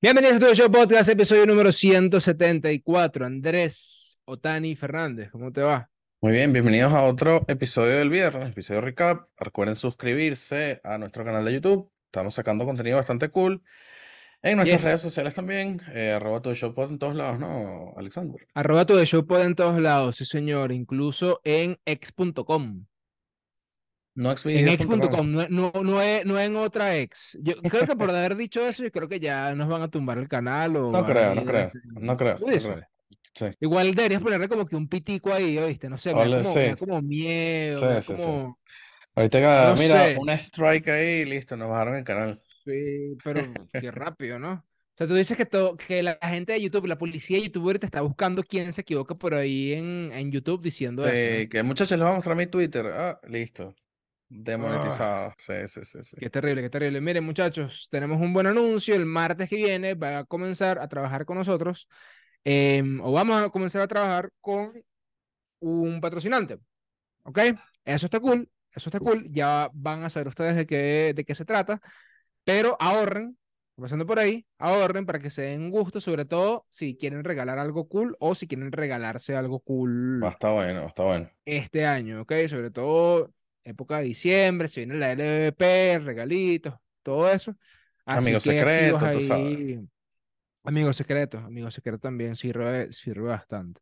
Bienvenidos a tu show podcast, episodio número 174. Andrés Otani Fernández, ¿cómo te va? Muy bien, bienvenidos a otro episodio del viernes, episodio recap. Recuerden suscribirse a nuestro canal de YouTube. Estamos sacando contenido bastante cool. En nuestras redes sociales también, eh, arroba tu show pod en todos lados, ¿no, Alexander? Arroba tu show pod en todos lados, sí señor, incluso en ex.com. No En ex.com, no, no, no, no en otra ex. Yo creo que por haber dicho eso, yo creo que ya nos van a tumbar el canal o No creo, no creo, este, no creo, ¿tú no dices? creo. Sí, Igual deberías ponerle como que un pitico ahí, ¿oíste? No sé, me da como, me da sí, como miedo, sí, como, Ahorita, mira, sé. un strike ahí y listo, nos bajaron el canal. Sí, pero qué rápido, ¿no? O sea, tú dices que, que la gente de YouTube, la policía de YouTube ahorita está buscando quién se equivoca por ahí en, en YouTube diciendo eso, ¿no? Sí, que muchachos, les voy a mostrar mi Twitter. Ah, listo. Ah, Demonetizado. Sí, sí, sí, sí. qué terrible, qué terrible. Miren, muchachos, tenemos un buen anuncio. El martes que viene va a comenzar a trabajar con nosotros, em, o vamos a comenzar a trabajar con un patrocinante, ¿ok? Eso está cool, eso está cool. Ya van a saber ustedes de qué, de qué se trata, pero ahorren, pasando por ahí, ahorren para que se den gusto, sobre todo si quieren regalar algo cool o si quieren regalarse algo cool Va, está bueno, está bueno. este año, ¿ok? Sobre todo época de diciembre, se viene la LVP, regalitos, todo eso. Así Amigos secretos, tú sabes. ahí. Amigos secretos, amigos secretos también sirve, sirve bastante.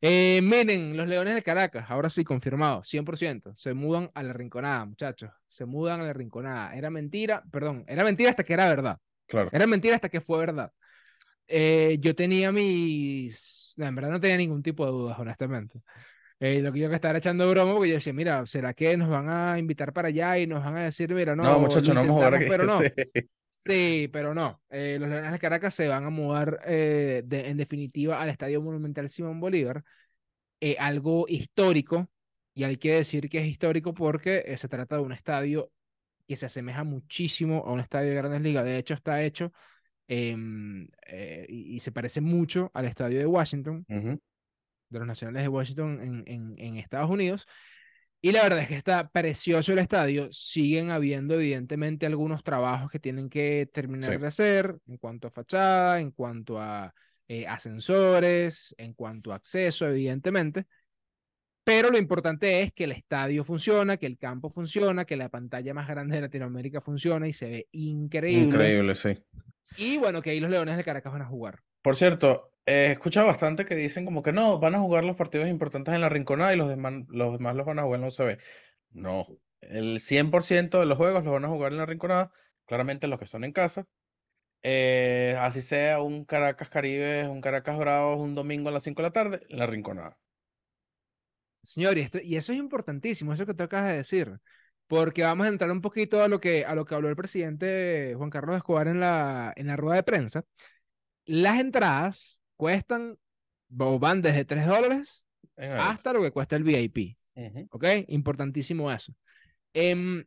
Eh, miren, los Leones de Caracas, ahora sí, confirmado, 100%, se mudan a la Rinconada, muchachos, se mudan a la Rinconada. Era mentira, perdón, era mentira hasta que era verdad. Claro. Era mentira hasta que fue verdad. Eh, yo tenía mis... No, en verdad no tenía ningún tipo de dudas, honestamente. Eh, lo que yo que estaba echando broma, porque yo decía, mira, ¿será que nos van a invitar para allá y nos van a decir, mira, no, No, muchachos, no vamos a jugar aquí. pero no? Sí. Sí, pero no. Eh, los Leones de Caracas se van a mudar, eh, de- en definitiva, al Estadio Monumental Simón Bolívar. Eh, algo histórico, y hay que decir que es histórico porque eh, se trata de un estadio que se asemeja muchísimo a un estadio de Grandes Ligas. De hecho, está hecho em, eh, y, y se parece mucho al estadio de Washington, Ujú. De los Nacionales de Washington en, en- en Estados Unidos. Y la verdad es que está precioso el estadio. Siguen habiendo, evidentemente, algunos trabajos que tienen que terminar Sí. de hacer en cuanto a fachada, en cuanto a eh, ascensores, en cuanto a acceso, evidentemente. Pero lo importante es que el estadio funciona, que el campo funciona, que la pantalla más grande de Latinoamérica funciona y se ve increíble. Increíble, sí. Y bueno, que ahí los Leones de Caracas van a jugar. Por cierto, he escuchado bastante que dicen como que no, van a jugar los partidos importantes en la Rinconada y los demás, los van a jugar en la UCB. No, el 100% de los juegos los van a jugar en la Rinconada, claramente los que son en casa. Eh, así sea un Caracas Caribe, un Caracas Bravos, un domingo a las 5 de la tarde, en la Rinconada. Señor, y, esto, y eso es importantísimo, eso que tú acabas de decir, porque vamos a entrar un poquito a lo que, a lo que habló el presidente Juan Carlos Escobar en la, en la rueda de prensa. Las entradas cuestan, o van desde 3 dólares hasta lo que cuesta el VIP. ¿ok? Importantísimo eso. Em,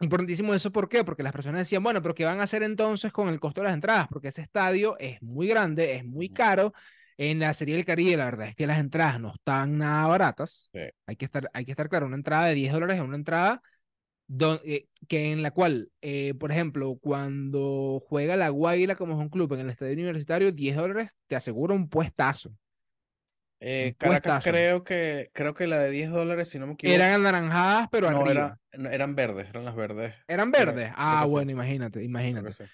importantísimo eso, ¿por qué? Porque las personas decían, bueno, pero ¿qué van a hacer entonces con el costo de las entradas? Porque ese estadio es muy grande, es muy caro. En la Serie del Caribe, la verdad es que las entradas no están nada baratas. Sí. Hay que estar, hay que estar claro, una entrada de 10 dólares es una entrada don- eh, que en la cual, eh, por ejemplo, cuando juega la Guaira como es un club en el estadio universitario, 10 dólares te asegura un puestazo. Eh, Un Caracas puestazo. creo que, creo que la de 10 dólares, si no me equivoco, Eran anaranjadas, pero no, arriba. era, no, eran verdes, eran las verdes. Eran verdes. creo Ah, sí, bueno, imagínate, imagínate. sí.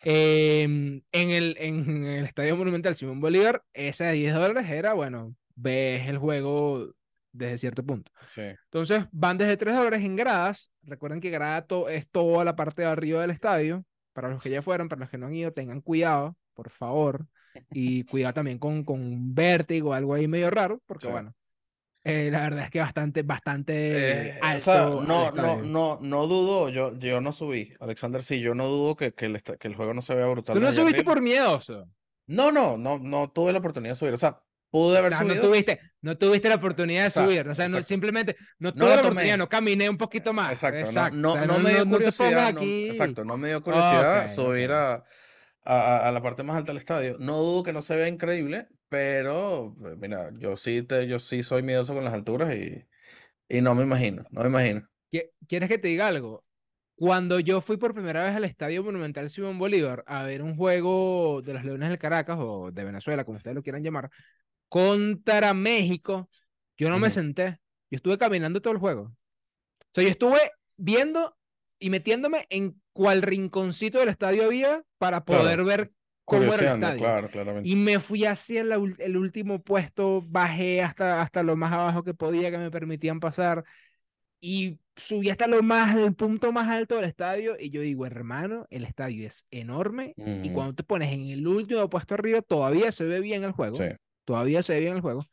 Em, en el, en el Estadio Monumental Simón Bolívar, esa de 10 dólares era, bueno, ves el juego desde cierto punto. Sí. Entonces van desde 3 dólares en gradas. Recuerden que grada to- es toda la parte de arriba del estadio. Para los que ya fueron, para los que no han ido, tengan cuidado, por favor. Y cuidado también con, con un vértigo, algo ahí medio raro, porque Sí. bueno, eh, la verdad es que bastante, bastante Eh, alto o sea, al no, no, no, no dudo, yo, yo no subí, Alexander, sí, yo no dudo que, que, el, que el juego no se vea brutal Tú no subiste arriba. por miedoso. No, no, no, no tuve la oportunidad de subir, o sea, pude haber Ah, no subido, tuviste, no tuviste la oportunidad de subir, o sea, no, simplemente no No tuve la la oportunidad, no caminé un poquito más. exacto, no, Exacto, no, o sea, no me dio no curiosidad, no, exacto, no me dio curiosidad Ok, subir ok. a, a, a- la parte más alta del estadio. No dudo que no se vea increíble, pero, eh, mira, yo sí, te, yo sí soy miedoso con las alturas y, y no me imagino, no me imagino. ¿Qui- ¿Quieres que te diga algo? Cuando yo fui por primera vez al Estadio Monumental Simón Bolívar a ver un juego de los Leones del Caracas o de Venezuela, como ustedes lo quieran llamar, contra México, yo no me senté. Yo estuve caminando todo el juego. O sea, yo estuve viendo y metiéndome en cual rinconcito del estadio había para poder ver cómo era el estadio. y me fui hacia el, último puesto, bajé hasta, hasta lo más abajo que podía, que me permitían pasar y subí hasta lo más, el punto más alto del estadio y yo digo, hermano, el estadio es enorme y cuando te pones en el último puesto arriba todavía se ve bien el juego, todavía se ve bien el juego,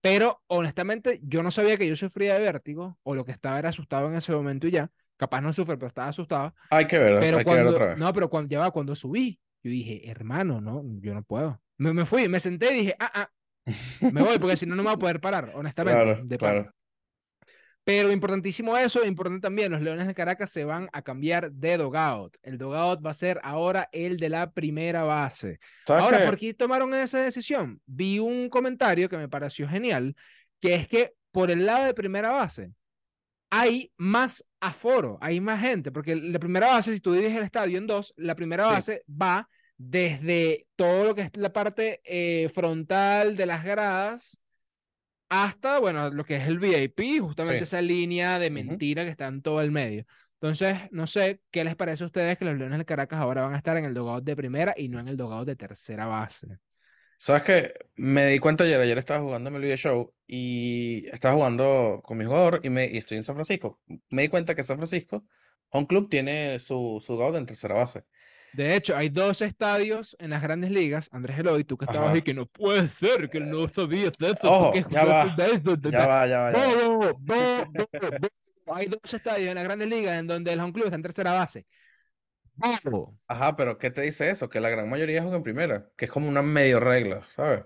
pero honestamente yo no sabía que yo sufría de vértigo o lo que estaba era asustado en ese momento y ya, capaz no sufre, pero estaba asustado. Hay que ver, pero hay cuando, que ver otra vez. No, pero cuando, ya va, cuando subí, yo dije, hermano, no, yo no puedo. Me, me fui, me senté y dije, ah, ah, me voy porque si no, no me voy a poder parar, honestamente. Claro, de claro. Pero importantísimo eso, importante también, los Leones de Caracas se van a cambiar de dogout. El dogout va a ser ahora el de la primera base. Ahora, ¿por qué tomaron esa decisión? Vi un comentario que me pareció genial, que es que por el lado de primera base hay más aforo, hay más gente, porque la primera base, si tú divides el estadio en dos, la primera base va desde todo lo que es la parte eh, frontal de las gradas hasta, bueno, lo que es el VIP, justamente esa línea de mentira que está en todo el medio. Entonces, no sé qué les parece a ustedes que los Leones de Caracas ahora van a estar en el dogado de primera y no en el dogado de tercera base. Sabes que me di cuenta ayer, ayer estaba jugando en el video show y estaba jugando con mi jugador y, me, y estoy en San Francisco. Me di cuenta que San Francisco, Home Club, tiene su, su en tercera base. De hecho, hay dos estadios en las grandes ligas. Andrés Eloy, tú que estabas ahí, que no puede ser, que no sabías eso. Ojo, ya va, ya va, ya va, Hay dos estadios en las grandes ligas en donde el home club está en tercera base. Ajá, pero ¿qué te dice eso? Que la gran mayoría juega en primera, que es como una medio regla, ¿sabes?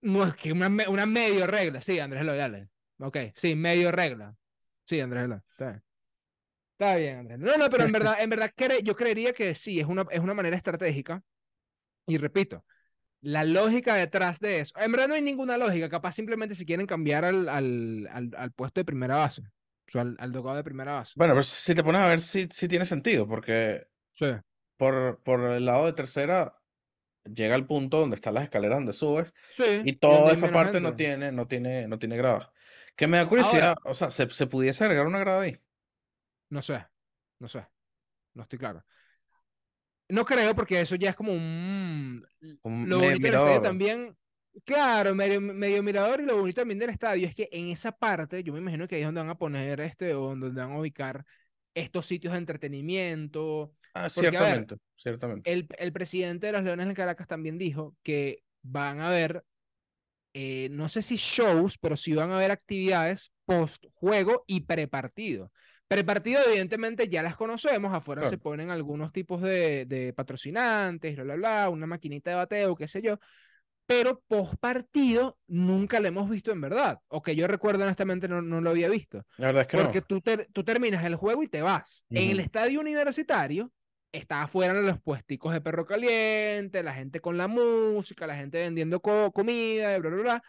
No, es que una, una medio regla, sí, Andrés Eloy, dale. Ok, sí, medio regla. Sí, Andrés Eloy, está Está bien, Andrés. No, no, pero en verdad, en verdad yo creería que sí, es una, es una manera estratégica. Y repito, la lógica detrás de eso. En verdad no hay ninguna lógica, capaz simplemente si quieren cambiar al, al, al, puesto de primera base, o sea, al, al de primera base. Bueno, pero si te pones a ver, sí, sí tiene sentido, porque sí. por, por el lado de tercera llega al punto donde están las escaleras donde subes y toda esa parte no tiene, no tiene, no tiene grada. Que me da curiosidad, o sea, ¿se, ¿se pudiese agregar una grada ahí? No sé, no sé, no estoy claro. No creo porque eso ya es como un... un lo bonito del estadio también, claro, medio, medio, mirador y lo bonito también del estadio es que en esa parte, yo me imagino que ahí es donde van a poner este, o donde van a ubicar estos sitios de entretenimiento. Ah, ciertamente, ciertamente. El, el, presidente de los Leones de Caracas también dijo que van a haber, eh, no sé si shows, pero sí van a haber actividades post juego y prepartido. Prepartido, evidentemente, ya las conocemos. Afuera se ponen algunos tipos de, de, patrocinantes, bla, bla, bla, una maquinita de bateo, qué sé yo. Pero post partido nunca lo hemos visto en verdad. O que yo recuerdo honestamente no, no lo había visto. La verdad es que Porque tú, tú terminas el juego y te vas. En el estadio universitario está afuera los puesticos de perro caliente, la gente con la música, la gente vendiendo comida, bla, bla, bla.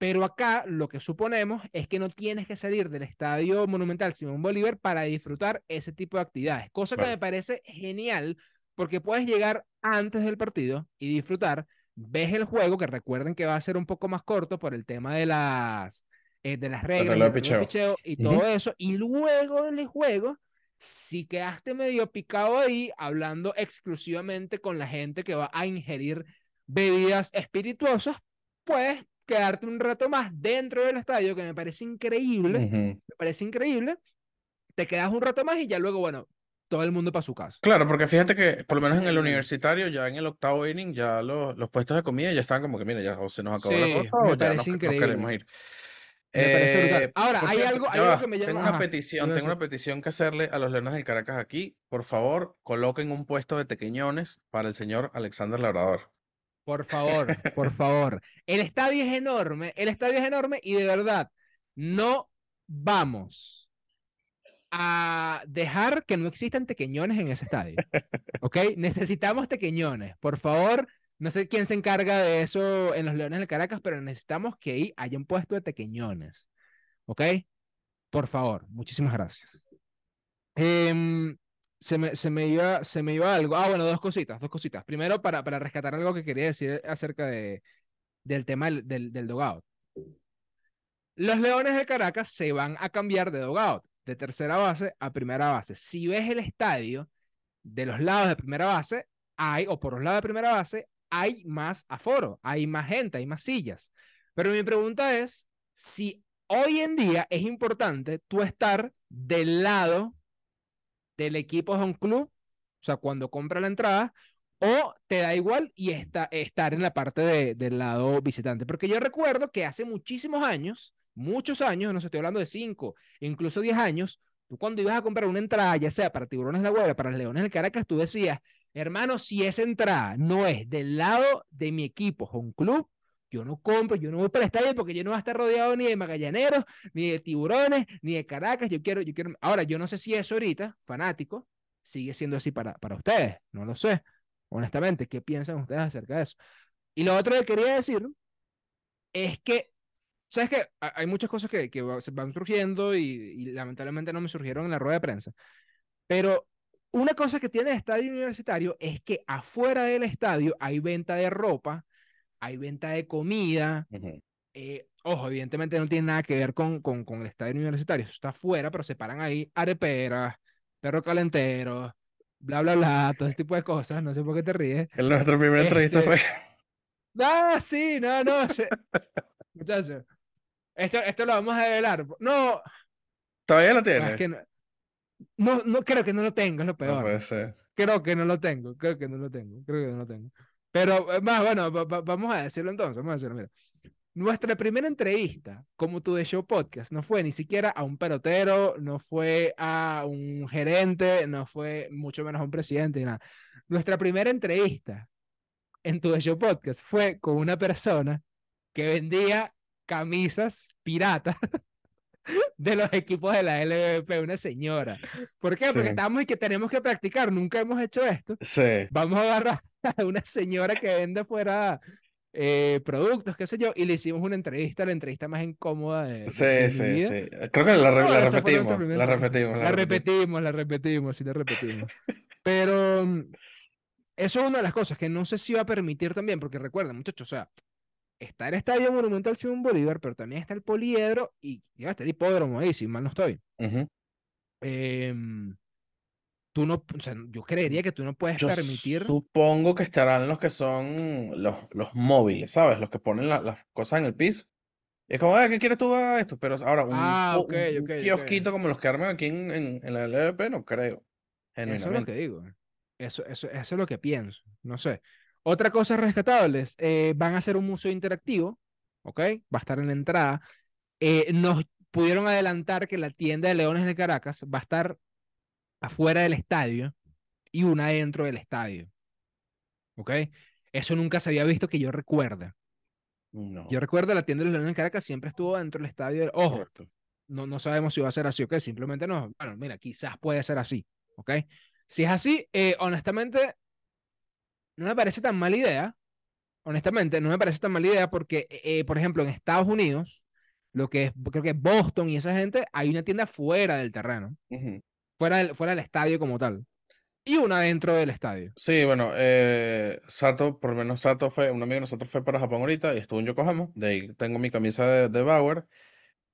Pero acá lo que suponemos es que no tienes que salir del Estadio Monumental Simón Bolívar para disfrutar ese tipo de actividades, cosa que me parece genial porque puedes llegar antes del partido y disfrutar, ves el juego, que recuerden que va a ser un poco más corto por el tema de las, eh, de las reglas, picheo. y todo eso, y luego del juego, si quedaste medio picado ahí, hablando exclusivamente con la gente que va a ingerir bebidas espirituosas, pues quedarte un rato más dentro del estadio, que me parece increíble, me parece increíble, te quedas un rato más y ya luego, bueno, todo el mundo para su casa. Claro, porque fíjate que por lo menos en el universitario, ya en el octavo inning, ya los, los puestos de comida ya están como que, mira, ya o se nos acabó la cosa o ya nos, queremos ir. Me parece brutal. Eh, Ahora, hay, algo, hay algo, que me llama. Tengo una petición, tengo una petición que hacerle a los Leones del Caracas aquí. Por favor, coloquen un puesto de tequeñones para el señor Alexander Labrador. Por favor, por favor. El estadio es enorme, el estadio es enorme y de verdad, no vamos a dejar que no existan tequeñones en ese estadio. ¿Ok? Necesitamos tequeñones. Por favor, no sé quién se encarga de eso en los Leones de Caracas, pero necesitamos que ahí haya un puesto de tequeñones. ¿Ok? Por favor, muchísimas gracias. Em, se me, se me iba, se me iba algo. Ah, bueno, dos cositas, dos cositas. Primero, para, para rescatar algo que quería decir acerca de, del tema del, del, del dogout. Los Leones de Caracas se van a cambiar de dogout, de tercera base a primera base. Si ves el estadio, de los lados de primera base, hay, o por los lados de primera base, hay más aforo, hay más gente, hay más sillas. Pero mi pregunta es si hoy en día es importante tú estar del lado del equipo de un club, o sea, cuando compra la entrada, o te da igual y está, estar en la parte de, del lado visitante. Porque yo recuerdo que hace muchísimos años, muchos años, no estoy hablando de cinco, incluso diez años, tú cuando ibas a comprar una entrada, ya sea para Tiburones de la para Leones del Caracas, tú decías, hermano, si esa entrada no es del lado de mi equipo, un club, yo no compro, yo no voy para el estadio porque yo no voy a estar rodeado ni de magallaneros, ni de tiburones, ni de Caracas. Yo quiero, yo quiero. Ahora, yo no sé si eso ahorita, fanático, sigue siendo así para, para ustedes. No lo sé. Honestamente, ¿qué piensan ustedes acerca de eso? Y lo otro que quería decir es que, ¿sabes qué? Hay muchas cosas que, que van surgiendo y, y lamentablemente no me surgieron en la rueda de prensa. Pero una cosa que tiene el estadio universitario es que afuera del estadio hay venta de ropa hay venta de comida. Eh, ojo, evidentemente no tiene nada que ver con, con, con el estadio universitario, eso está afuera, pero se paran ahí areperas, perro calentero, bla, bla, bla, todo ese tipo de cosas, no sé por qué te ríes. En nuestra primera entrevista fue... Este, ah, sí, no, no, muchachos, esto, esto lo vamos a develar. No. ¿Todavía lo tienes? no, no, creo que no lo tengo, es lo peor. No puede ser. Creo que no lo tengo, creo que no lo tengo, creo que no lo tengo. Pero eh, más, bueno, vamos a decirlo entonces, vamos a decirlo, mira. Nuestra primera entrevista como tu show podcast no fue ni siquiera a un pelotero, no fue a un gerente, no fue mucho menos a un presidente nada. Nuestra primera entrevista en tu show podcast fue con una persona que vendía camisas piratas de los equipos de la LVP, una señora. ¿Por qué? Porque estamos y que tenemos que practicar, nunca hemos hecho esto. Sí. Vamos a agarrar a una señora que vende fuera eh, productos, qué sé yo, y le hicimos una entrevista, la entrevista más incómoda de, sí, sí, sí. Creo que la, repetimos, la repetimos, la, repetimos. La repetimos, sí, la repetimos. Pero mm, eso es una de las cosas que no sé si va a permitir también, porque recuerden, muchachos, o sea, está el Estadio Monumental Simón Bolívar, pero también está el Poliedro y ya está el hipódromo ahí, si mal no estoy. eh, tú no, o sea, yo creería que tú no puedes permitir. Supongo que estarán los que son los, los móviles, ¿sabes? Los que ponen las cosas en el piso. es como, ¿qué quieres tú a esto? Pero ahora, un, ah, okay, kiosquito como los que arman aquí en, en, la LVP, no creo. Eso es lo que digo. Eso, eso, eso es lo que pienso. No sé. Otra cosa rescatable, eh, van a hacer un museo interactivo, ¿ok? Va a estar en la entrada. Eh, nos pudieron adelantar que la tienda de Leones de Caracas va a estar afuera del estadio y una dentro del estadio. ¿Ok? Eso nunca se había visto que yo recuerde. No. Yo recuerdo la tienda de los Leones de Caracas siempre estuvo dentro del estadio. Ojo, no, no sabemos si va a ser así o qué, simplemente no. Bueno, mira, quizás puede ser así. ¿Ok? Si es así, eh, honestamente, no me parece tan mala idea. Honestamente, no me parece tan mala idea porque, eh, por ejemplo, en Estados Unidos, lo que es, creo que Boston y esa gente, hay una tienda fuera del terreno fuera del, fuera del estadio como tal. Y una dentro del estadio. Sí, bueno, eh, Sato, por lo menos Sato fue, un amigo de nosotros fue para Japón ahorita y estuvo en Yokohama, de ahí tengo mi camisa de, Bauer.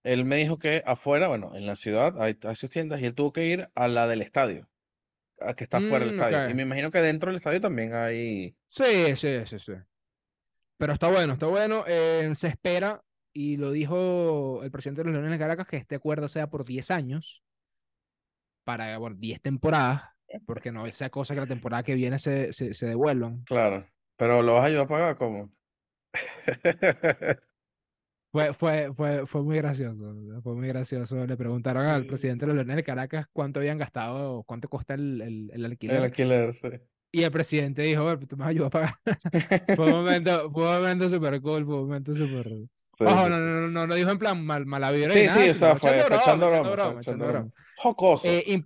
Él me dijo que afuera, bueno, en la ciudad hay, hay, sus tiendas y él tuvo que ir a la del estadio, que está fuera del mm, estadio. Y me imagino que dentro del estadio también hay... Sí, sí, sí, sí. Pero está bueno, está bueno. Eh, se espera, y lo dijo el presidente de los Leones de Caracas, que este acuerdo sea por 10 años para, bueno, 10 temporadas, porque no esa cosa que la temporada que viene se, se, se devuelvan. Claro, pero ¿lo vas a ayudar a pagar cómo? Fue, fue, fue, fue muy gracioso, fue muy gracioso. Le preguntaron al presidente de los Leones de Caracas cuánto habían gastado, cuánto cuesta el, el, el alquiler. El alquiler, sí. Y el presidente dijo, tú me ayudas a pagar. fue un momento, fue un momento súper cool, fue un momento súper... Ojo, no, no, no, lo dijo en plan mal, mala vida. Sí, sí, o sea, fue echando broma, echando broma. Jocoso. Eh,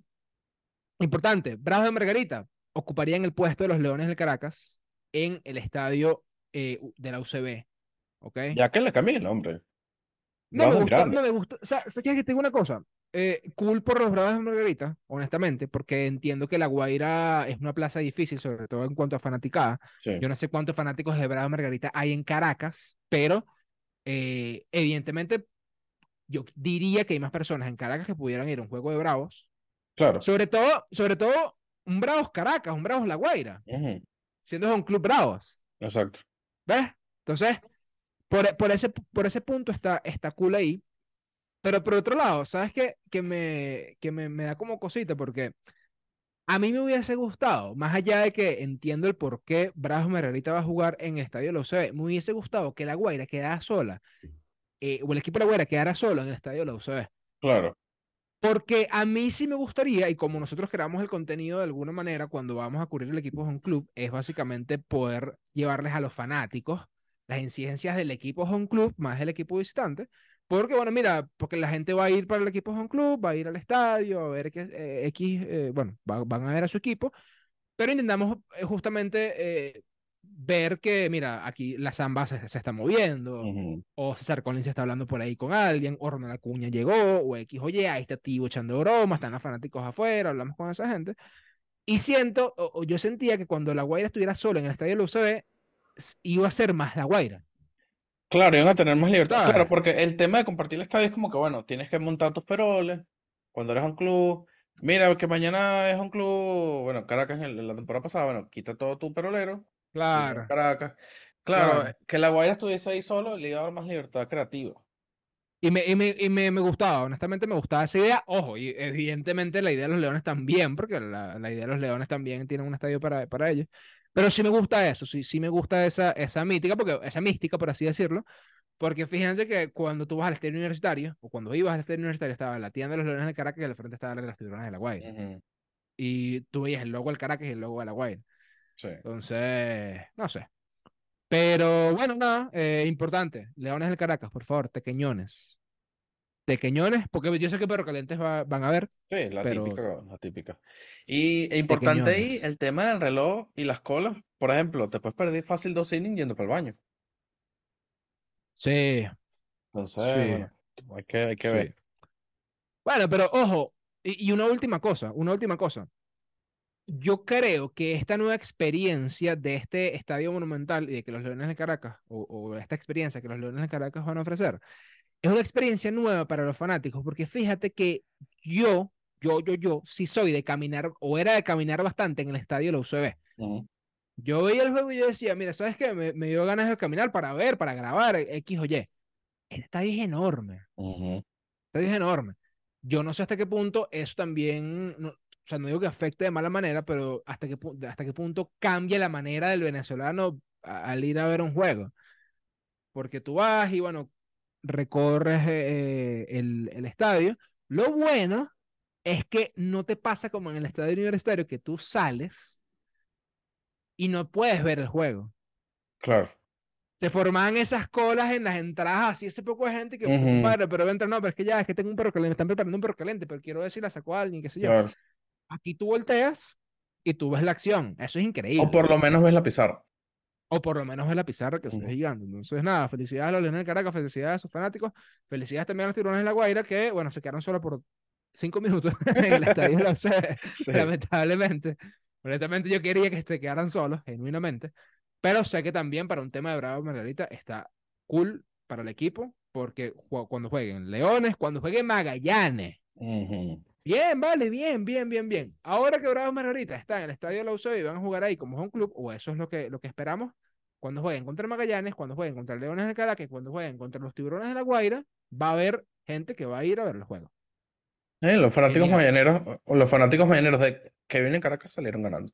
importante, Bravos de Margarita ocuparían el puesto de los Leones del Caracas en el estadio eh, de la UCB. ¿Ok? Ya que le cambié el nombre. No me, gustó, no me gustó. O sea, ¿quieres que te diga una cosa? eh, cool por los Bravos de Margarita, honestamente, porque entiendo que La Guaira es una plaza difícil, sobre todo en cuanto a fanaticada. Sí, Yo no sé cuántos fanáticos de Bravos de Margarita hay en Caracas, pero eh, evidentemente yo diría que hay más personas en Caracas que pudieran ir a un juego de Bravos. claro. Sobre todo, sobre todo un Bravos Caracas, un Bravos La Guaira, Ujú, siendo que es un club Bravos. Exacto. ¿Ves? Entonces, por, por ese, por ese punto está, está cool ahí. Pero por otro lado, ¿sabes qué? Que me, que me, me da como cosita porque a mí me hubiese gustado, más allá de que entiendo el por qué Bravos Margarita va a jugar en el estadio de la UCB, me hubiese gustado que la Guaira quedara sola, eh, o el equipo de la Guaira quedara solo en el estadio de la UCB. Claro. Porque a mí sí me gustaría, y como nosotros creamos el contenido de alguna manera cuando vamos a cubrir el equipo home club, es básicamente poder llevarles a los fanáticos las incidencias del equipo home club más del equipo visitante. Porque, bueno, mira, porque la gente va a ir para el equipo home club, va a ir al estadio, a ver que eh, X, eh, bueno, va- van a ver a su equipo, pero intentamos eh, justamente eh, ver que, mira, aquí la samba se, se está moviendo, Ujú, o César Collins está hablando por ahí con alguien, o Ronald Acuña llegó, o X, oye, ahí está Tibo echando bromas, están los fanáticos afuera, hablamos con esa gente. Y siento, o, o yo sentía que cuando La Guaira estuviera sola en el estadio de la UCB, iba a ser más La Guaira, Claro, iban a tener más libertad. Claro, ¿sabes? porque el tema de compartir el estadio es como que, bueno, tienes que montar tus peroles cuando eres un club. Mira, que mañana es un club, bueno, Caracas en la temporada pasada, bueno, quita todo tu perolero Claro, Caracas. Claro, claro. que la Guaira estuviese ahí solo le iba a dar más libertad creativa. Y me, y me, y me, me gustaba, honestamente me gustaba esa idea. Ojo, y evidentemente la idea de los Leones también, porque la, la idea de los Leones también tienen un estadio para, para ellos. Pero sí me gusta eso, sí, sí me gusta esa, esa mítica, porque, esa mística, por así decirlo, porque fíjense que cuando tú vas al estadio universitario, o cuando ibas al estadio universitario, estaba la tienda de los Leones de Caracas y al frente estaba la de los Tiburones de la Guaira. Ujú, Y tú veías el logo del Caracas y el logo de la Guaira. Sí. Entonces, no sé. Pero bueno, nada, eh, importante. Leones del Caracas, por favor, tequeñones. Tequeñones, porque yo sé que perro calientes va- van a ver, Sí, la pero típica, la típica. Y e importante ahí el tema del reloj y las colas. Por ejemplo, te puedes perder fácil dos innings yendo para el baño. Sí, Entonces, sí, bueno, hay que, hay que sí. ver. Bueno, pero ojo, y, y una última cosa, una última cosa. Yo creo que esta nueva experiencia de este estadio monumental y de que los Leones de Caracas, o, o esta experiencia que los Leones de Caracas van a ofrecer, es una experiencia nueva para los fanáticos, porque fíjate que yo, yo, yo, yo, sí soy de caminar, o era de caminar bastante en el estadio de la UCB. Ujú, Yo veía el juego y yo decía, mira, ¿sabes qué? Me, me dio ganas de caminar para ver, para grabar, X o Y. El estadio es enorme, ujú. el estadio es enorme. Yo no sé hasta qué punto eso también, no- o sea, no digo que afecte de mala manera, pero hasta qué, hasta qué punto cambia la manera del venezolano al ir a ver un juego. Porque tú vas y, bueno, recorres eh, el, el estadio. Lo bueno es que no te pasa como en el estadio universitario, que tú sales y no puedes ver el juego. Claro. Se formaban esas colas en las entradas, así ese poco de gente que, Ujú, compadre, pero entra, no, pero es que ya, es que tengo un perro caliente, me están preparando un perro caliente, pero quiero ver si la sacó alguien, qué sé yo. Claro. Aquí tú volteas y tú ves la acción, eso es O increíble. por lo menos ves la pizarra. O por lo menos ves la pizarra que se Ujú. gigante. Entonces, nada, felicidades a los Leones del Caracas, felicidades a sus fanáticos, felicidades también a los Tiburones de la Guaira, que, bueno, se quedaron solo por cinco minutos en el estadio de la UCB, Sí. lamentablemente. Honestamente, yo quería que se quedaran solos, genuinamente. Pero sé que también para un tema de Bravo Margarita está cool para el equipo, porque cuando jueguen Leones, cuando jueguen Magallanes. Ujú. Bien, vale, bien, bien, bien, bien. Ahora que Bravos Margarita está en el estadio de la UCB y van a jugar ahí como home club, o eso es lo que, lo que esperamos, cuando jueguen contra Magallanes, cuando jueguen contra Leones de Caracas, cuando jueguen contra los Tiburones de la Guaira, va a haber gente que va a ir a ver el juego. Eh, los fanáticos mañaneros, o los fanáticos mañaneros de que vienen Caracas salieron ganando.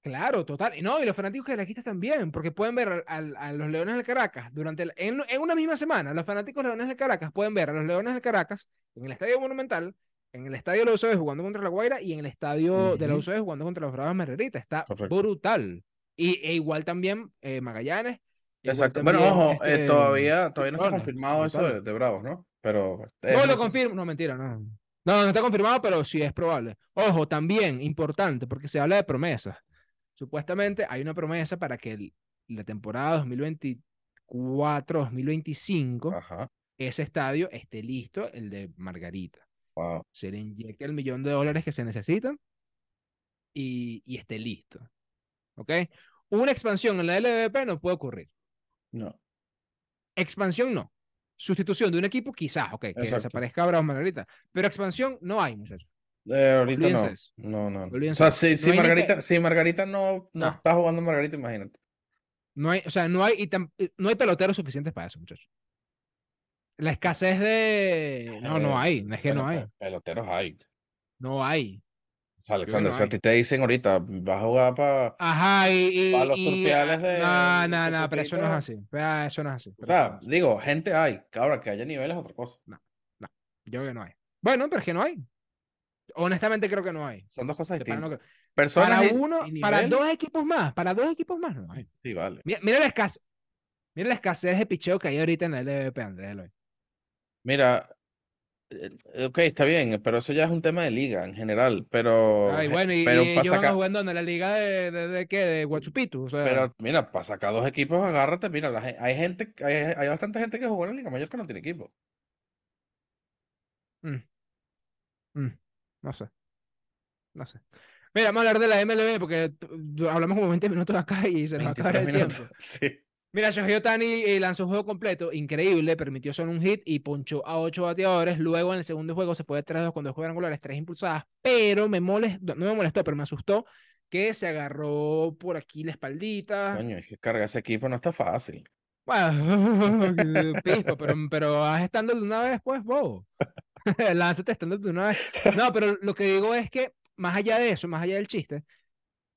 Claro, total. Y no, y los fanáticos caraquistas también, porque pueden ver a, los Leones del Caracas durante el- en, en una misma semana. Los fanáticos Leones del Caracas pueden ver a los Leones del Caracas en el Estadio Monumental, en el Estadio de la UCB jugando contra la Guaira y en el Estadio de la. UCB jugando contra los Bravos Margarita. Está Correcto. brutal. Y e igual también eh, Magallanes. Exacto. Bueno, también, ojo, eh, este, todavía, todavía no está Tiburones, confirmado eso de, brutal. de Bravos, ¿no? Pero es No lo confirmo, no, mentira, no. No, no está confirmado, pero sí es probable. Ojo, también importante, porque se habla de promesas. Supuestamente hay una promesa para que el- la temporada 2024-2025, Ajá. ese estadio esté listo, el de Margarita. Wow. se le inyecte el millón de dólares que se necesitan y, y esté listo. ¿Ok? Una expansión en la LVP no puede ocurrir. No. Expansión no. Sustitución de un equipo, quizás, ok, que Exacto. desaparezca Bravos Margarita. Pero expansión no hay, muchachos. Eh, ahorita no. eso. No, no. O sea, si, No Margarita, si Margarita no, no No. está jugando Margarita, imagínate. No hay, o sea, no hay, y tam- y no hay peloteros suficientes para eso, muchachos. La escasez de. No, no Eh, hay. No es que no hay. pe- Peloteros hay. No hay. O sea, Alexander, no si a ti te dicen ahorita, vas a jugar para. Ajá, y. Pa' los y- surtiales de- No, no, no, pero eso no es así. Ah, Eso no es así. O no sea, digo, gente hay. Ahora que haya niveles es otra cosa. Yo creo que no hay. Bueno, pero es que no hay. Honestamente creo que no hay. Son dos cosas no distintas. Personas Para uno, y para dos equipos más, para dos equipos más no hay. Sí, vale. Mira, mira la escasez. Mira la escasez de picheo que hay ahorita en la LVP, Andrés Eloy. Mira, eh, ok, está bien, pero eso ya es un tema de liga en general. Pero, Ay, je- bueno, y, pero y ellos van a jugar donde la liga de, de, de qué, de Guachupitu, o sea, pero mira, para sacar dos equipos, agárrate. Mira, la hay gente, hay, hay bastante gente que jugó en la Liga Mayor que no tiene equipo. mm, no sé, no sé. Mira, vamos a hablar de la MLB porque hablamos como 20 minutos acá y se nos va a acabar 23 el minutos. tiempo. Sí. Mira, Shohei Ohtani eh, lanzó un juego completo, increíble, permitió solo un hit y ponchó a ocho bateadores. Luego en el segundo juego se fue de 3-2 con dos cuadrangulares, tres impulsadas, pero me molestó, no me molestó, pero me asustó que se agarró por aquí la espaldita. Coño, es que cargar ese equipo no está fácil. Bueno, pero, pero haz estándar de una vez, pues, bobo. Lánzate estándar de una vez. No, pero lo que digo es que, más allá de eso, más allá del chiste,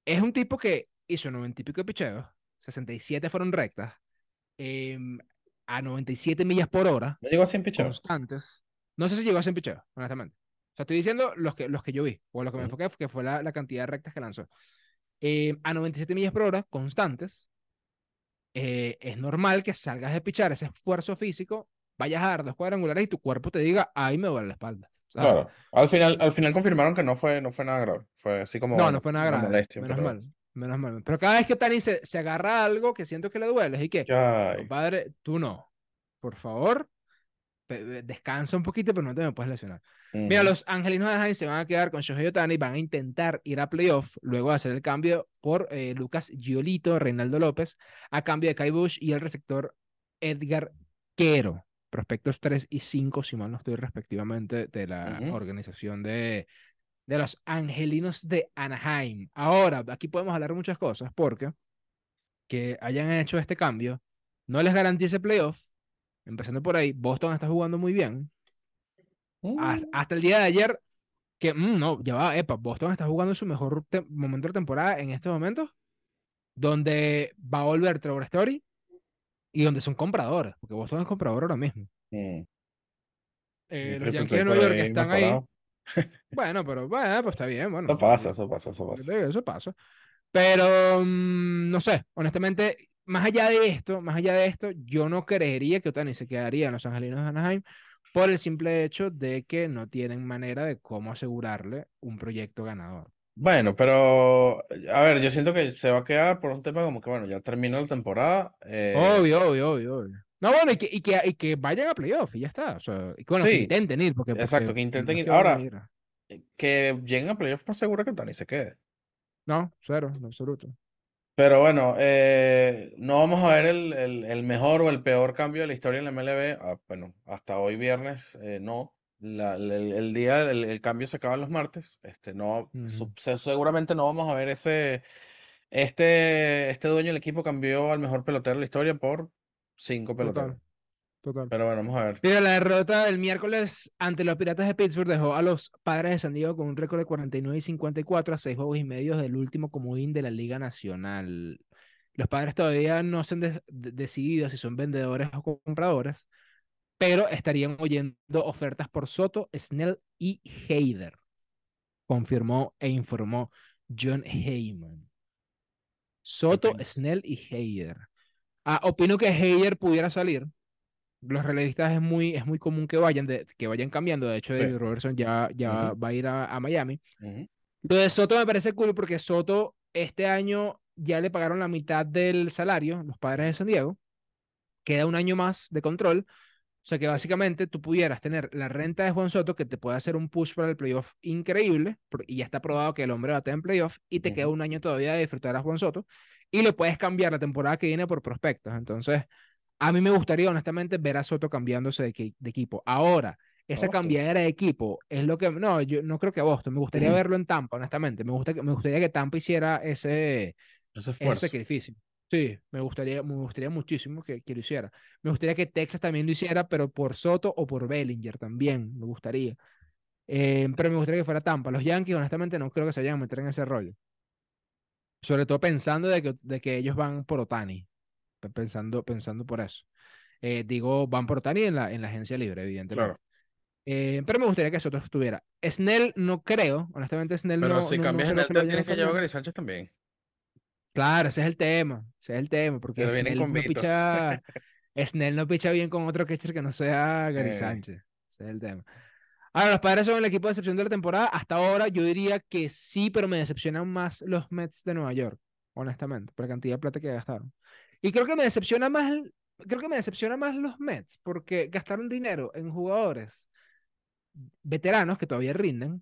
es un tipo que hizo 90 y pico de picheos, 67 fueron rectas, em, a 97 millas por hora, No llegó a 100 picheos. constantes. No sé si llegó a 100 picheos, honestamente. O sea, estoy diciendo los que, los que yo vi, o lo que me enfoqué, que fue la, la cantidad de rectas que lanzó. Em, a 97 millas por hora, constantes, eh, es normal que salgas de pichar ese esfuerzo físico, vayas a dar dos cuadrangulares y tu cuerpo te diga, ay, me duele la espalda. ¿sabes? Claro. Al final, al final confirmaron que no fue, no fue nada grave. Fue así como No, no fue nada grave. molestia, menos pero- mal, menos mal. Pero cada vez que Otani se, se agarra a algo que siento que le duele, y que, compadre, tú no. Por favor, descansa un poquito, pero no te me puedes lesionar. Mira, ujú. los angelinos de Anaheim se van a quedar con Shohei Otani, van a intentar ir a playoff, luego de hacer el cambio por eh, Lucas Giolito, Reinaldo López, a cambio de Kai Bush y el receptor Edgar Quero, prospectos 3 y 5, si mal no estoy, respectivamente, de la organización de, de los angelinos de Anaheim. Ahora, aquí podemos hablar muchas cosas, porque que hayan hecho este cambio no les garantiza playoff. Empezando por ahí, Boston está jugando muy bien Mm, hasta el día de ayer, que mm, no, ya va, epa, Boston está jugando su mejor momento de temporada en estos momentos, donde va a volver Trevor Story y donde son compradores, porque Boston es comprador ahora mismo. mm. Eh, los Yankees de Nueva York están ahí. Bueno, pero bueno, pues está bien, bueno. Eso pasa, eso pasa, eso pasa. Eso pasa. Pero mm, no sé, honestamente, más allá de esto, más allá de esto, yo no creería que Otani se quedaría en los Angelinos de Anaheim por el simple hecho de que no tienen manera de cómo asegurarle un proyecto ganador. Bueno, pero a ver, yo siento que se va a quedar por un tema como que, bueno, ya termina la temporada. eh, Obvio, obvio, obvio, obvio. No, bueno, y que, y que, y que vayan a playoff y ya está. O sea, y que, bueno, que Sí, intenten ir, porque, exacto, porque que intenten no es ir. que Ahora, que lleguen a playoffs por seguro que Tony se quede. No, cero, en absoluto. Pero bueno, eh, no vamos a ver el, el- el mejor o el peor cambio de la historia en la MLB. Ah, bueno, hasta hoy viernes, eh, no. La- el, el día, el, cambio se acaba los martes. Este, no, su- Ujú. se- seguramente no vamos a ver ese. Este, este dueño del equipo cambió al mejor pelotero de la historia por cinco peloteros. Total, total. Pero bueno, vamos a ver. Mira, la derrota del miércoles ante los Piratas de Pittsburgh dejó a los Padres de San Diego con un récord de 49 y 54 a 6 juegos y medio del último comodín de la Liga Nacional. Los Padres todavía no se han de- de- decidido si son vendedores o compradores, pero estarían oyendo ofertas por Soto, Snell y Heider, confirmó e informó John Heyman. Soto. Snell y Heider. Ah, opino que Heider pudiera salir. Los relevistas es muy, es muy común que vayan, de, que vayan cambiando. De hecho, Sí. David Robertson ya, ya va a ir a, a Miami. Ujú. Lo de Soto me parece cool porque Soto este año ya le pagaron la mitad del salario, los padres de San Diego. Queda un año más de control. O sea que básicamente tú pudieras tener la renta de Juan Soto que te puede hacer un push para el playoff increíble, y ya está probado que el hombre bate en playoff, y te queda un año todavía de disfrutar a Juan Soto, y le puedes cambiar la temporada que viene por prospectos. Entonces, a mí me gustaría honestamente ver a Soto cambiándose de, equipo. Ahora, esa cambiadera de equipo es lo que, no, yo no creo que a Boston, me gustaría verlo en Tampa, honestamente, me, gusta, me gustaría que Tampa hiciera ese, ese sacrificio. Sí, me gustaría, me gustaría muchísimo que, que, lo hiciera. Me gustaría que Texas también lo hiciera, pero por Soto o por Bellinger también, me gustaría. Eh, pero me gustaría que fuera Tampa. Los Yankees, honestamente, no creo que se vayan a meter en ese rollo. Sobre todo pensando de que, de que ellos van por Otani. Pensando, pensando por eso. Eh, digo, van por Otani en la, en la agencia libre, evidentemente. Eh, pero me gustaría que Soto estuviera. Snell no creo, honestamente Snell pero no. Pero si cambias Snell, te tienes que llevar a Gary Sánchez también. Claro, ese es el tema. Ese es el tema. Porque Snell no, picha, Snell no picha bien con otro catcher que no sea Gary Sánchez. Ese es el tema. Ahora, los padres son el equipo de decepción de la temporada. Hasta ahora yo diría que sí, pero me decepcionan más los Mets de Nueva York, honestamente, por la cantidad de plata que gastaron. Y creo que me decepciona más, creo que me decepciona más los Mets, porque gastaron dinero en jugadores veteranos que todavía rinden,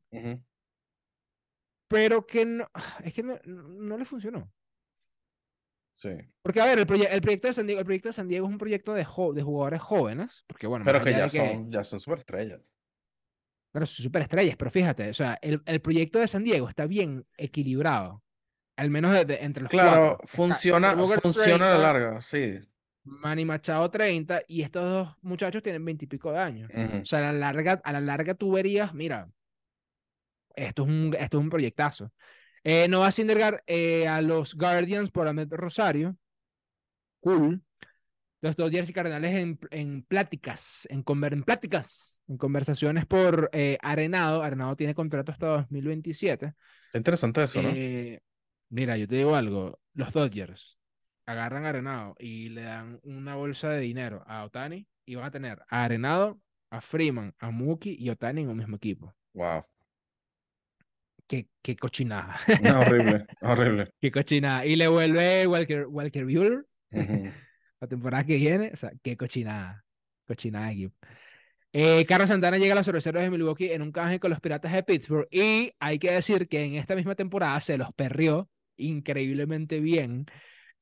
pero que no, es que no, no le funcionó. Porque, a ver, el, proyecto de San Diego, el proyecto de San Diego es un proyecto de, de jugadores jóvenes, porque bueno, pero que ya, son, ya son superestrellas. Pero son superestrellas, pero fíjate, o sea, el, el, proyecto de San Diego está bien equilibrado, al menos entre los claro, funciona, funciona a la larga, sí. Manny Machado 30 y estos dos muchachos tienen 20 y pico de años. O sea, a la larga, a la larga tú verías, mira, esto es un, esto es un proyectazo. Eh, no va a eh, a los Guardians por Ahmed Rosario. Cool. Los Dodgers y Cardenales en, en pláticas, en, en pláticas, en conversaciones por eh, Arenado. Arenado tiene contrato hasta 2027. Interesante eso, ¿no? Eh, mira, yo te digo algo. Los Dodgers agarran a Arenado y le dan una bolsa de dinero a Otani y van a tener a Arenado, a Freeman, a Mookie y Otani en un mismo equipo. Wow qué, qué cochinada. horrible, horrible. qué cochinada. Y le vuelve Walker, Walker Bueller la temporada que viene. O sea, qué cochinada. Cochinada equipo. Eh, Carlos Santana llega a los cerveceros de Milwaukee en un canje con los Piratas de Pittsburgh y hay que decir que en esta misma temporada se los perrió increíblemente bien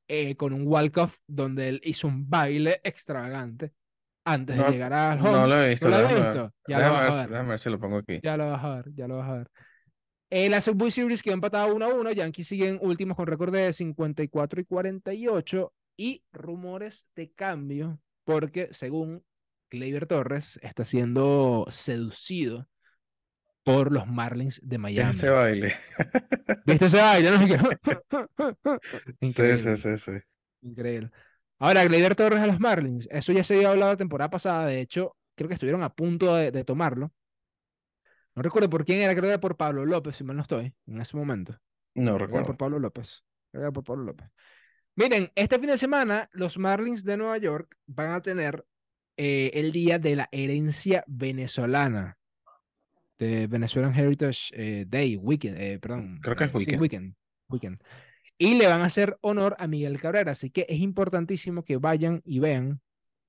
eh, con un walk-off donde él hizo un baile extravagante antes de llegar al home. No lo he visto. ¿No lo he visto? Ya lo vas a ver. Déjame ver si lo pongo aquí. Ya lo vas a ver, ya lo vas a ver. En la Subway Series quedó empatado 1 a 1. Yankees siguen últimos con récord de 54 y 48. Y rumores de cambio, porque según Gleyber Torres está siendo seducido por los Marlins de Miami. Ese baile. ¿Viste ese baile? Sí, sí, sí, sí. Increíble. Ahora, Gleyber Torres a los Marlins. Eso ya se había hablado la temporada pasada. De hecho, creo que estuvieron a punto de tomarlo. No recuerdo por quién era, creo que era por Pablo López, si mal no estoy, en ese momento. No recuerdo. por Pablo López. Creo que era por Pablo López. Miren, este fin de semana los Marlins de Nueva York van a tener eh, el día de la herencia venezolana. De Venezuelan Heritage eh, Day, Weekend, eh, perdón. Creo que es weekend. weekend. Weekend. Y le van a hacer honor a Miguel Cabrera, así que es importantísimo que vayan y vean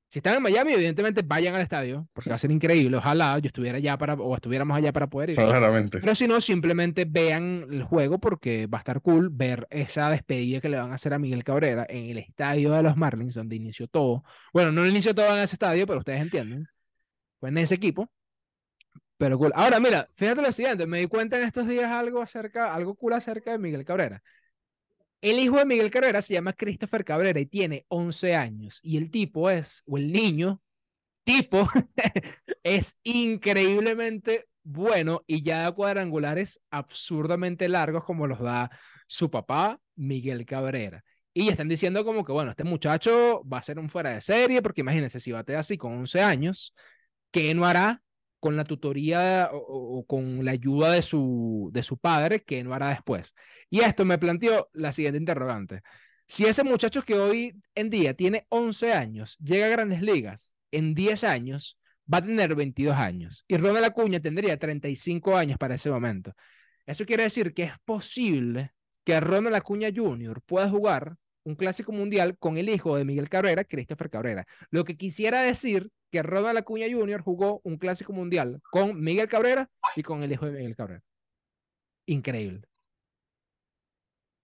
si están en Miami, evidentemente vayan al estadio, porque va a ser increíble. Ojalá yo estuviera allá para, o estuviéramos allá para poder ir. Claramente. Pero si no, simplemente vean el juego porque va a estar cool ver esa despedida que le van a hacer a Miguel Cabrera en el estadio de los Marlins, donde inició todo. Bueno, no inició todo en ese estadio, pero ustedes entienden. Fue en ese equipo. Pero cool. Ahora, mira, fíjate lo siguiente, me di cuenta en estos días algo acerca, algo cool acerca de Miguel Cabrera. El hijo de Miguel Cabrera se llama Christopher Cabrera y tiene 11 años. Y el tipo es, o el niño, tipo, es increíblemente bueno y ya da cuadrangulares absurdamente largos como los da su papá, Miguel Cabrera. Y están diciendo como que, bueno, este muchacho va a ser un fuera de serie, porque imagínense, si bate así con 11 años, ¿qué no hará con la tutoría o, con la ayuda de su, de su padre que no hará después. Y esto me planteó la siguiente interrogante. Si ese muchacho que hoy en día tiene 11 años llega a grandes ligas, en 10 años va a tener 22 años y Ronald Acuña tendría 35 años para ese momento. Eso quiere decir que es posible que Ronald Acuña Jr. pueda jugar un clásico mundial con el hijo de Miguel Cabrera, Christopher Cabrera. Lo que quisiera decir que Ronald Acuña Jr. jugó un clásico mundial con Miguel Cabrera y con el hijo de Miguel Cabrera. Increíble.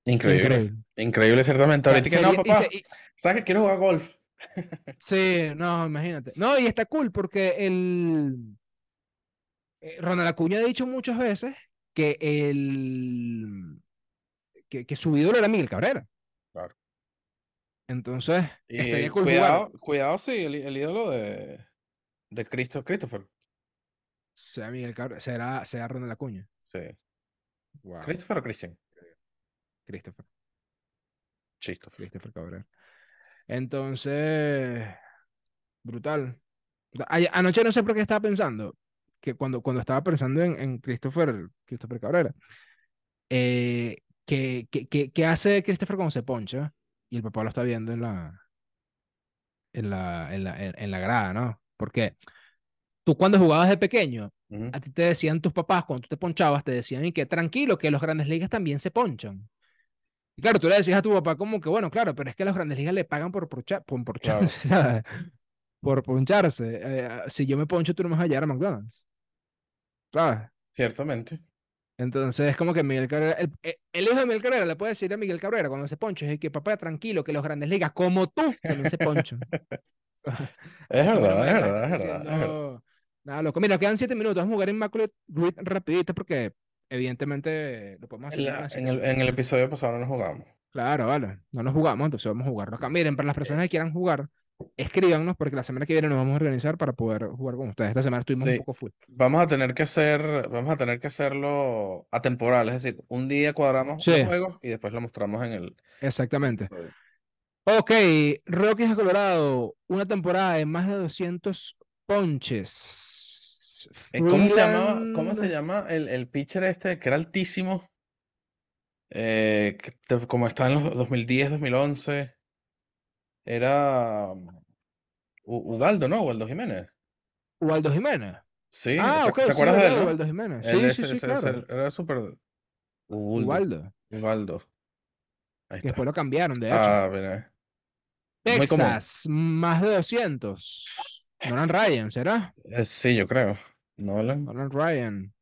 Increíble. Increíble. Increíble, ciertamente. Ahorita que no, y papá. se- y- ¿Sabes que quiero jugar golf? sí, no, imagínate. No, y está cool porque el eh, Ronald Acuña ha dicho muchas veces que el que, que su ídolo era Miguel Cabrera. Entonces, Y estaría cool cuidado, jugar. cuidado, sí, el, el ídolo de, de Cristo, Christopher. Sea Miguel Cabrera, será, sea Ronald Acuña. Sí. Wow. ¿Christopher o Christian? Christopher. Christopher. Christopher Cabrera. Entonces, brutal. Anoche no sé por qué estaba pensando, que cuando, cuando estaba pensando en, en Christopher, Christopher Cabrera, eh, que, que, que, que hace Christopher cuando se poncha y el papá lo está viendo en la, en la, en la, en, en la grada, ¿no? Porque tú cuando jugabas de pequeño, a ti te decían tus papás, cuando tú te ponchabas, te decían y que tranquilo, que los grandes ligas también se ponchan. Y claro, tú le decías a tu papá como que, bueno, claro, pero es que a los grandes ligas le pagan por, porcha- por poncharse, ¿sabes? Por poncharse. Eh, si yo me poncho, tú no me vas a llevar a McDonald's. ¿Sabes? Ciertamente. Entonces es como que Miguel Cabrera, el, el- el hijo de Miguel Cabrera le puede decir a Miguel Cabrera cuando se poncha, es que papá, tranquilo, que los grandes ligas, como tú, también se ponchan. Es verdad, es verdad, es verdad, es verdad. haciendo- Nada, loco. Mira, quedan siete minutos. Vamos a jugar Immaculate Grid rapidito porque evidentemente lo podemos hacer En, la- en el, en el episodio pasado no nos jugamos. Claro, vale. No nos jugamos, entonces vamos a jugarlo acá. Miren, para las personas que quieran jugar, escríbanos porque la semana que viene nos vamos a organizar para poder jugar con ustedes. Esta semana estuvimos un Sí. poco full. Vamos a tener que hacer, vamos a tener que hacerlo atemporal, es decir, un día cuadramos Sí. los juegos y después lo mostramos en el Exactamente. episodio. Ok, Rockies de Colorado, una temporada de más de 200 ponches. Eh, ¿Cómo se llamaba? ¿Cómo se llama el, el pitcher este que era altísimo? Eh, como está en los 2010, 2011. Era um, U- Ubaldo, ¿no? Ubaldo Jiménez. Ubaldo Jiménez. Sí, Ah, ¿te, ok, te sí, acuerdas de él, no? Ubaldo Jiménez. Él Sí, sí, sí, ese- claro. era súper Ubaldo. Ubaldo. Ahí Que está. después lo cambiaron, de hecho. Ah, mira. Texas, más de 200. Nolan Ryan, ¿será? Eh, sí, yo creo. Nolan. Nolan Ryan.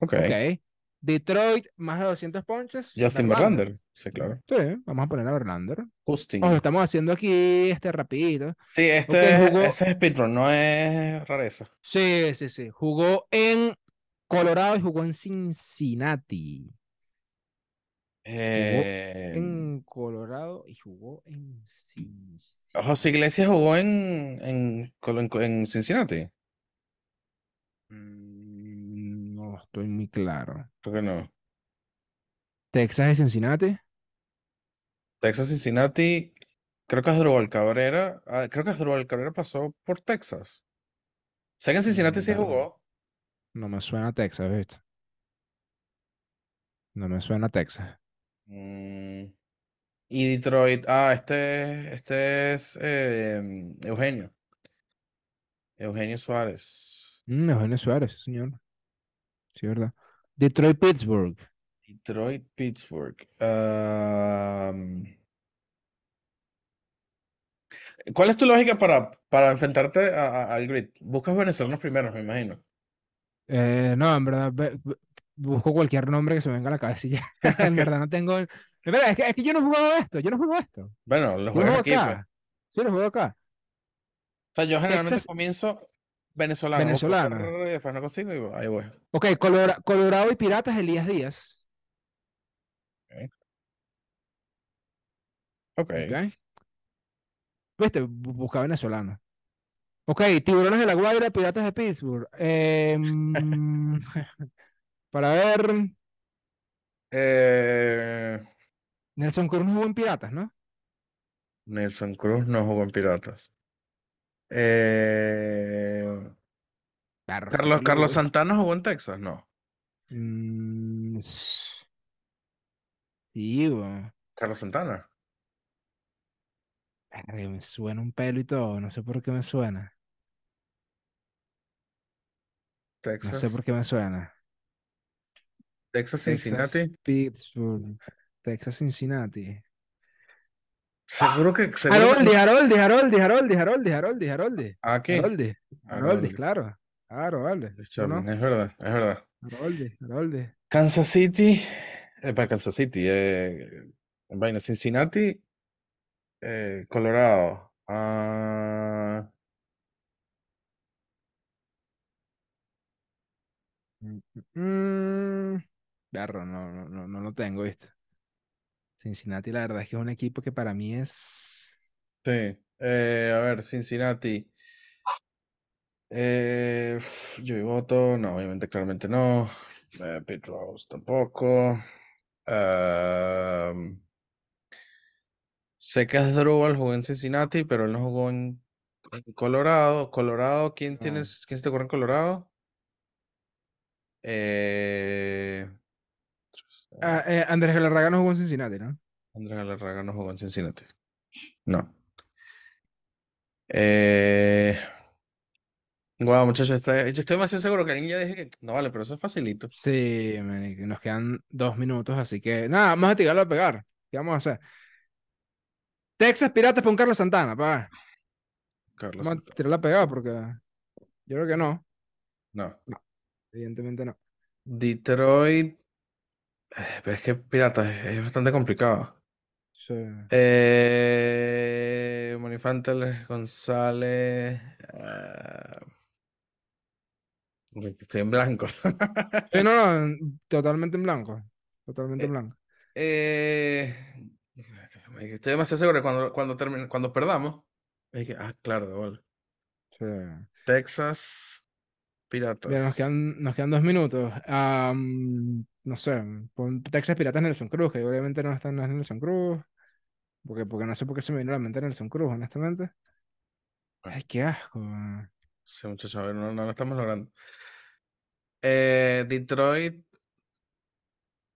Ok. Ok. Detroit, más de 200 ponches. Justin Verlander. Sí, claro. Sí, vamos a poner a Verlander. Justin. Ojo, estamos haciendo aquí este rapidito. Sí, este Ok, es- jugó- ese es speedrun, no es rareza. Sí, sí, sí. Jugó en Colorado y jugó en Cincinnati. Eh, En Colorado y jugó en Cincinnati. José Iglesias jugó en, en, en, Cincinnati. Mm, No estoy muy claro. Creo que no. Texas y Cincinnati. Texas, Cincinnati. Creo que Asdrúbal Cabrera. ah, creo que Asdrúbal Cabrera pasó por Texas. Sé que en Cincinnati sí jugó. No me suena Texas, ¿viste? No me suena Texas. Mm, y Detroit. Ah, este, este es eh, Eugenio. Eugenio Suárez. Mm, Eugenio Suárez, señor. Sí, verdad. Detroit, Pittsburgh. Detroit, Pittsburgh. ¿cuál es tu lógica para, para enfrentarte a- a- al grid? Buscas venezolanos primero, me imagino. Eh, no, en verdad, ve- ve- busco cualquier nombre que se me venga a la cabeza. En verdad, no tengo. En verdad, es que, es que yo no he jugado esto. Yo no he jugado esto. Bueno, lo juego aquí, pues. Sí, lo juego acá. O sea, yo generalmente Texas- comienzo venezolano, Venezolano. y después no consigo y ahí voy. Ok, Colora- Colorado y Piratas, Elías Díaz. Ok. Ok. Viste, Bu- busca venezolano. Ok, Tiburones de la Guaira, Piratas de Pittsburgh. Em, para ver, Eh, Nelson Cruz no jugó en Piratas, ¿no? Nelson Cruz no jugó en Piratas. Eh, Carlos, Carlos. Santana jugó en Texas, no. Mm, Sí. Carlos Santana. Verga, me suena un pelo y todo, no sé por qué me suena. No sé Texas. por qué me suena. Texas, Texas, Cincinnati. Pittsburgh, Texas, Cincinnati. Seguro que, seguro que Haroldi. Haroldi, Haroldi, Haroldi, Haroldi, Haroldi, Haroldi. Aquí. Haroldi, Haroldi, claro. Claro, vale. Chris ¿O no? Es verdad, es verdad. Haroldi, Haroldi. Kansas City, eh, para Kansas City, eh, vaina, Cincinnati, eh, Colorado. Ah, Mm, Berro, no, no, no, no lo tengo, ¿viste? Cincinnati, la verdad es que es un equipo que para mí es. sí, eh, a ver, Cincinnati. Eh, yo voto, no, obviamente, claramente no. Eh, Pete Rose tampoco. Am, sé que Asdrúbal jugó en Cincinnati, pero él no jugó en, en Colorado. Colorado, ¿quién Ah. tienes, quién se te ocurre en Colorado? Eh, Ah, eh, Andrés Galarraga no jugó en Cincinnati, ¿no? Andrés Galarraga no jugó en Cincinnati. No. Eh, Guau, muchachos, está- yo estoy demasiado seguro que alguien ya dije que. No vale, pero eso es facilito. Sí, marico, nos quedan dos minutos, así que nada, vamos a tirarlo a pegar. ¿Qué vamos a hacer? Texas Piratas con Carlos Santana, pa. Carlos Vamos a Santana. tirarlo a pegar porque yo creo que no, No. evidentemente no. Detroit. eh, Pero es que Piratas es, bastante complicado. Sí. Eh, Monifantes, González. ah, estoy en blanco. Sí, no, no, totalmente en blanco. Totalmente en Eh, blanco. Eh, estoy demasiado seguro que cuando, cuando, termine- cuando perdamos. que- ah, claro, de bola. Sí. Texas, Mira, nos Piratas. quedan, nos quedan dos minutos. No sé, pon Texas Piratas Nelson Cruz, que obviamente no está en Nelson Cruz. Porque, porque no sé por qué se me vino a la mente Nelson Cruz, honestamente. Ay, qué asco. Sí, muchachos, a ver, no, no lo estamos logrando. Eh, Detroit,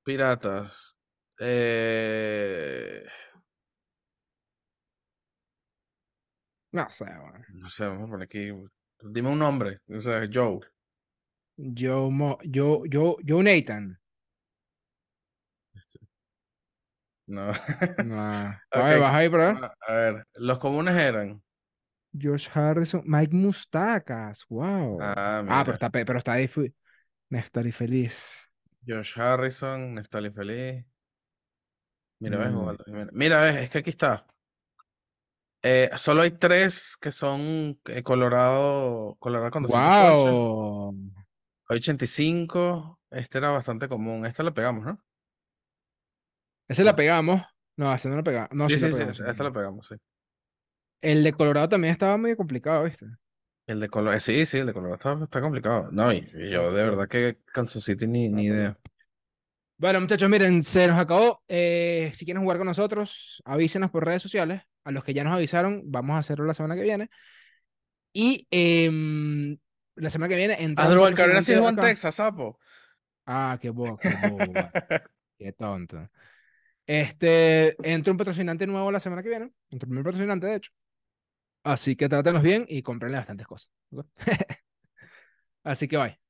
Piratas. Eh, No sé, no sé, vamos a poner aquí. Dime un nombre. O sea, Joe. Joe, Mo- Joe, Joe, Joe Nathan. No. No. Ok, Oye, baja ahí, para ver. a a ver, los comunes eran. George Harrison, Mike Mustacas, wow. Ah, Ah, pero está, pe- pero está ahí, Neftali feliz. Josh Harrison, Neftali Feliz. Mira, ves, Mm. Jiménez. Mira, ves, es que aquí está. Eh, solo hay tres que son eh, Colorado, Colorado con 208. Wow. 85. Este era bastante común. Esta la pegamos, ¿no? Ese la pegamos. No, ese no la pegamos. No, Sí, sí sí, pegamos. esta la pegamos. pegamos, sí. El de Colorado también estaba medio complicado, ¿viste? El de Colorado, sí, sí, el de Colorado está, está complicado. No, y, y yo de verdad que Kansas City ni, ni idea. Bueno, muchachos, miren, se nos acabó. Eh, si quieren jugar con nosotros, avísenos por redes sociales. A los que ya nos avisaron, vamos a hacerlo la semana que viene. Y em, la semana que viene Asdrúbal Cabrera sí en acá. Texas, sapo. Ah, qué bobo, qué bobo. Qué tonto. Este, entra un patrocinante nuevo la semana que viene. Entra un primer patrocinante, de hecho. Así que trátenos bien y cómprenle bastantes cosas. Así que bye.